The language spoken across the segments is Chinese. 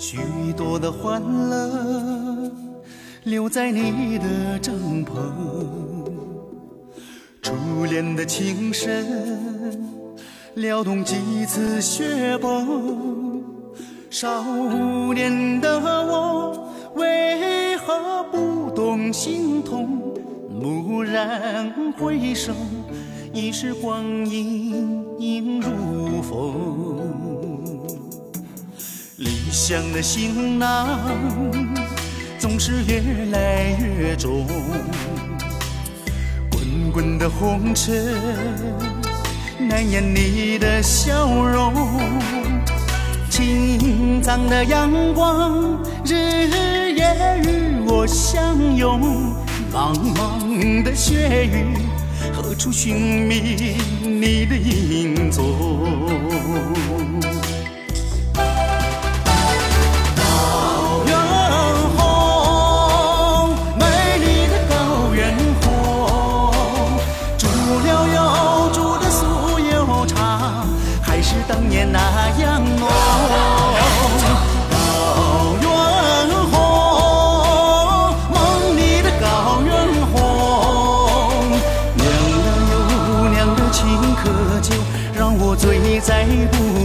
许多的欢乐留在你的帐篷，初恋的情深撩动几次雪崩，少年的我为何不懂心痛？蓦然回首，已是光阴如风。理想的行囊总是越来越重，滚滚的红尘难掩你的笑容，青藏的阳光日夜与我相拥，茫茫的雪域何处寻觅你的影踪？还是当年那样浓。高原红，梦里的高原红，酿了又酿的青稞酒，让我醉在不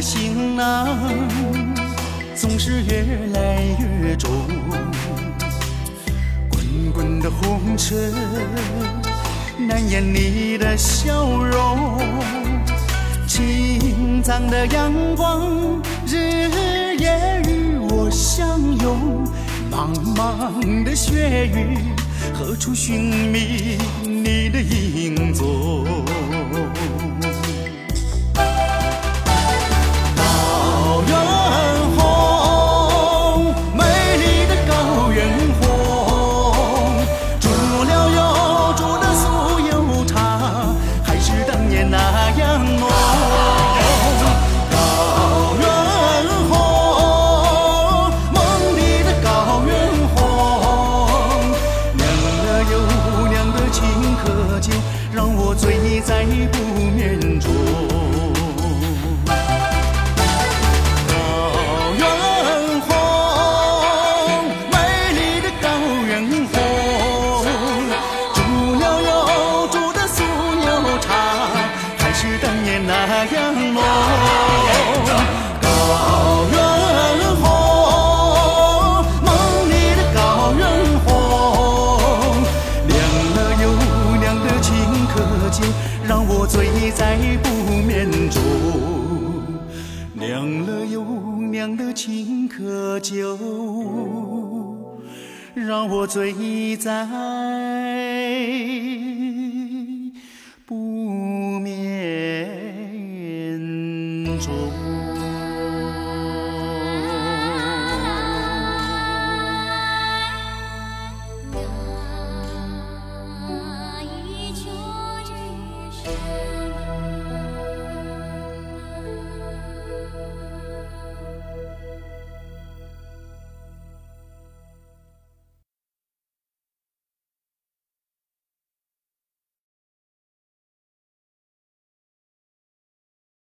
行囊总是越来越重，滚滚的红尘难掩你的笑容，青藏的阳光日夜与我相拥，茫茫的雪域何处寻觅你的影踪？在不眠中。高原红，美丽的高原红，煮了又煮的酥油茶，还是当年那样浓。酿了又酿的青稞酒，让我醉在不眠中。